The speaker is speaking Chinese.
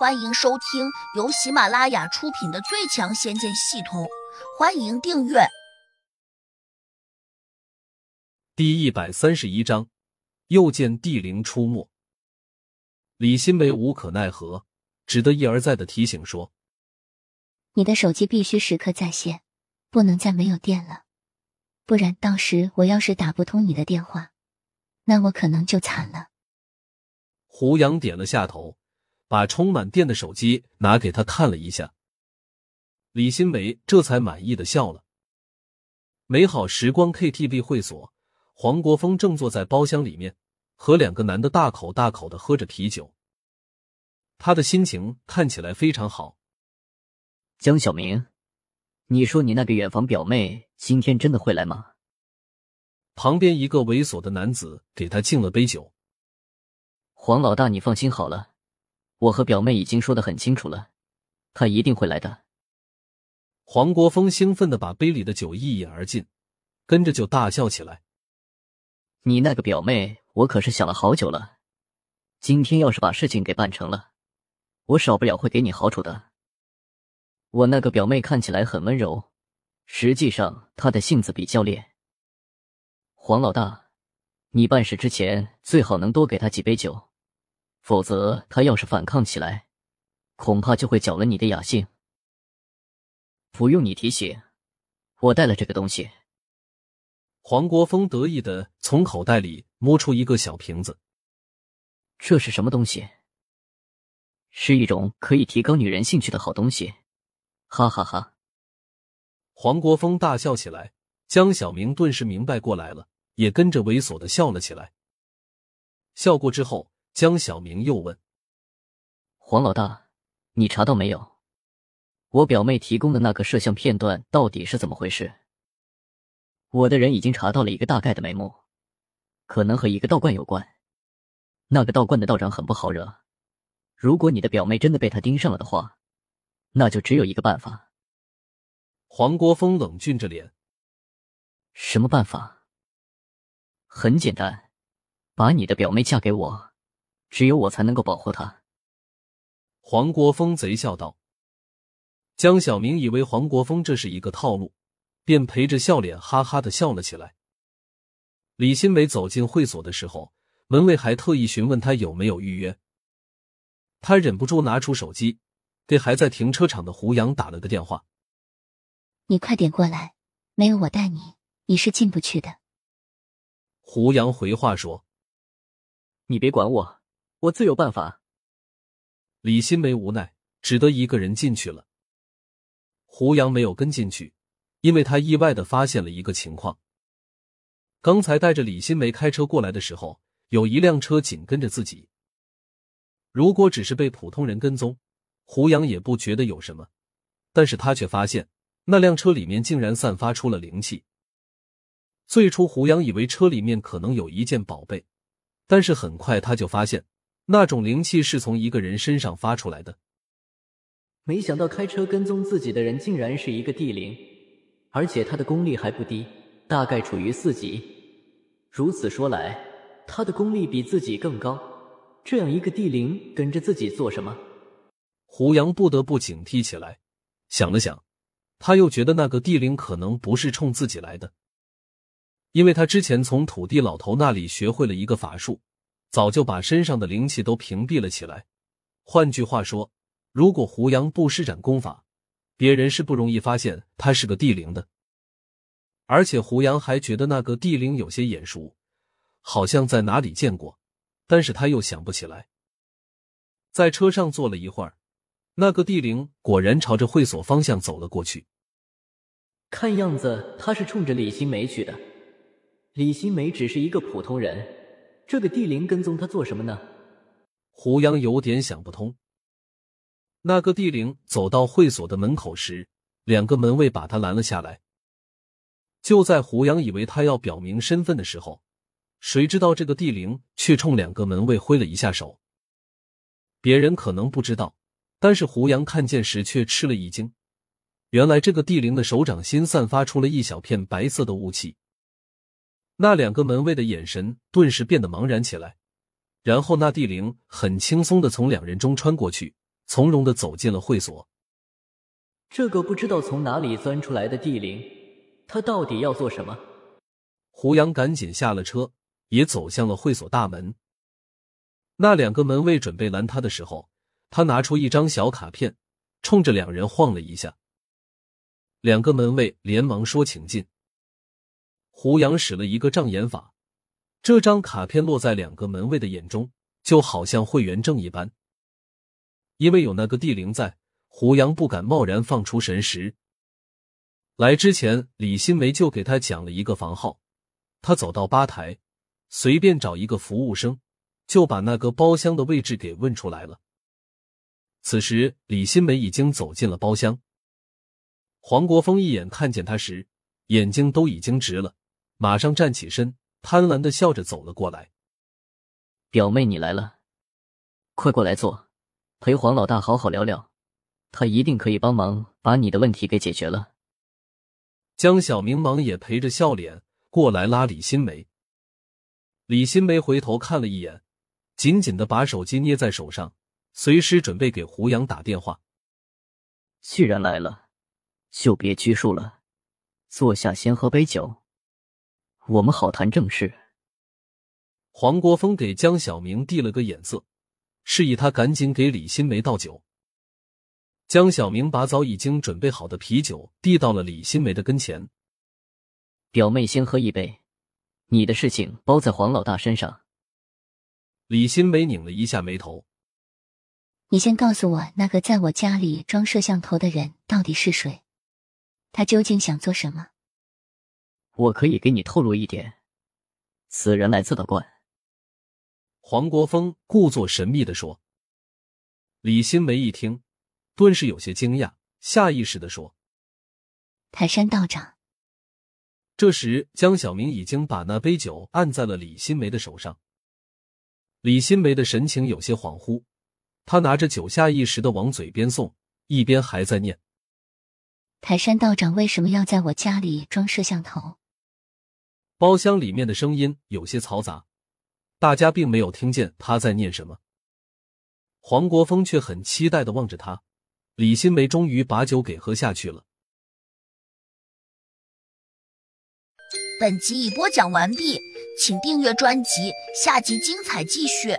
欢迎收听由喜马拉雅出品的《最强仙剑系统》，欢迎订阅。第一百三十一章，又见帝灵出没。李新梅无可奈何，只得一而再的提醒说：“你的手机必须时刻在线，不能再没有电了，不然到时我要是打不通你的电话，那我可能就惨了。”胡杨点了下头。把充满电的手机拿给他看了一下，李新梅这才满意的笑了。美好时光 KTV 会所，黄国峰正坐在包厢里面，和两个男的大口大口的喝着啤酒。他的心情看起来非常好。江小明，你说你那个远房表妹今天真的会来吗？旁边一个猥琐的男子给他敬了杯酒。黄老大，你放心好了。我和表妹已经说的很清楚了，她一定会来的。黄国峰兴奋的把杯里的酒一饮而尽，跟着就大笑起来。你那个表妹，我可是想了好久了。今天要是把事情给办成了，我少不了会给你好处的。我那个表妹看起来很温柔，实际上她的性子比较烈。黄老大，你办事之前最好能多给她几杯酒。否则，他要是反抗起来，恐怕就会搅了你的雅兴。不用你提醒，我带了这个东西。黄国峰得意的从口袋里摸出一个小瓶子，这是什么东西？是一种可以提高女人兴趣的好东西，哈哈哈！黄国峰大笑起来，江小明顿时明白过来了，也跟着猥琐的笑了起来。笑过之后。江小明又问：“黄老大，你查到没有？我表妹提供的那个摄像片段到底是怎么回事？”我的人已经查到了一个大概的眉目，可能和一个道观有关。那个道观的道长很不好惹，如果你的表妹真的被他盯上了的话，那就只有一个办法。黄国峰冷峻着脸：“什么办法？很简单，把你的表妹嫁给我。”只有我才能够保护他。”黄国峰贼笑道。江小明以为黄国峰这是一个套路，便陪着笑脸哈哈的笑了起来。李新梅走进会所的时候，门卫还特意询问他有没有预约。他忍不住拿出手机，给还在停车场的胡杨打了个电话：“你快点过来，没有我带你，你是进不去的。”胡杨回话说：“你别管我。”我自有办法。李新梅无奈，只得一个人进去了。胡杨没有跟进去，因为他意外的发现了一个情况：刚才带着李新梅开车过来的时候，有一辆车紧跟着自己。如果只是被普通人跟踪，胡杨也不觉得有什么，但是他却发现那辆车里面竟然散发出了灵气。最初，胡杨以为车里面可能有一件宝贝，但是很快他就发现。那种灵气是从一个人身上发出来的。没想到开车跟踪自己的人竟然是一个地灵，而且他的功力还不低，大概处于四级。如此说来，他的功力比自己更高。这样一个地灵跟着自己做什么？胡杨不得不警惕起来。想了想，他又觉得那个地灵可能不是冲自己来的，因为他之前从土地老头那里学会了一个法术。早就把身上的灵气都屏蔽了起来。换句话说，如果胡杨不施展功法，别人是不容易发现他是个地灵的。而且胡杨还觉得那个地灵有些眼熟，好像在哪里见过，但是他又想不起来。在车上坐了一会儿，那个地灵果然朝着会所方向走了过去。看样子他是冲着李新梅去的。李新梅只是一个普通人。这个地灵跟踪他做什么呢？胡杨有点想不通。那个地灵走到会所的门口时，两个门卫把他拦了下来。就在胡杨以为他要表明身份的时候，谁知道这个地灵却冲两个门卫挥了一下手。别人可能不知道，但是胡杨看见时却吃了一惊。原来这个地灵的手掌心散发出了一小片白色的雾气。那两个门卫的眼神顿时变得茫然起来，然后那地灵很轻松的从两人中穿过去，从容的走进了会所。这个不知道从哪里钻出来的地灵，他到底要做什么？胡杨赶紧下了车，也走向了会所大门。那两个门卫准备拦他的时候，他拿出一张小卡片，冲着两人晃了一下。两个门卫连忙说：“请进。”胡杨使了一个障眼法，这张卡片落在两个门卫的眼中，就好像会员证一般。因为有那个地灵在，胡杨不敢贸然放出神识。来之前，李新梅就给他讲了一个房号，他走到吧台，随便找一个服务生，就把那个包厢的位置给问出来了。此时，李新梅已经走进了包厢。黄国峰一眼看见他时，眼睛都已经直了，马上站起身，贪婪的笑着走了过来。表妹，你来了，快过来坐，陪黄老大好好聊聊，他一定可以帮忙把你的问题给解决了。江小明忙也陪着笑脸过来拉李新梅。李新梅回头看了一眼，紧紧的把手机捏在手上，随时准备给胡杨打电话。既然来了。就别拘束了，坐下，先喝杯酒，我们好谈正事。黄国峰给江小明递了个眼色，示意他赶紧给李新梅倒酒。江小明把早已经准备好的啤酒递到了李新梅的跟前。表妹，先喝一杯，你的事情包在黄老大身上。李新梅拧了一下眉头：“你先告诉我，那个在我家里装摄像头的人到底是谁？”他究竟想做什么？我可以给你透露一点，此人来自道观。黄国峰故作神秘的说。李新梅一听，顿时有些惊讶，下意识的说：“泰山道长。”这时，江小明已经把那杯酒按在了李新梅的手上。李新梅的神情有些恍惚，她拿着酒下意识的往嘴边送，一边还在念。泰山道长为什么要在我家里装摄像头？包厢里面的声音有些嘈杂，大家并没有听见他在念什么。黄国峰却很期待的望着他。李新梅终于把酒给喝下去了。本集已播讲完毕，请订阅专辑，下集精彩继续。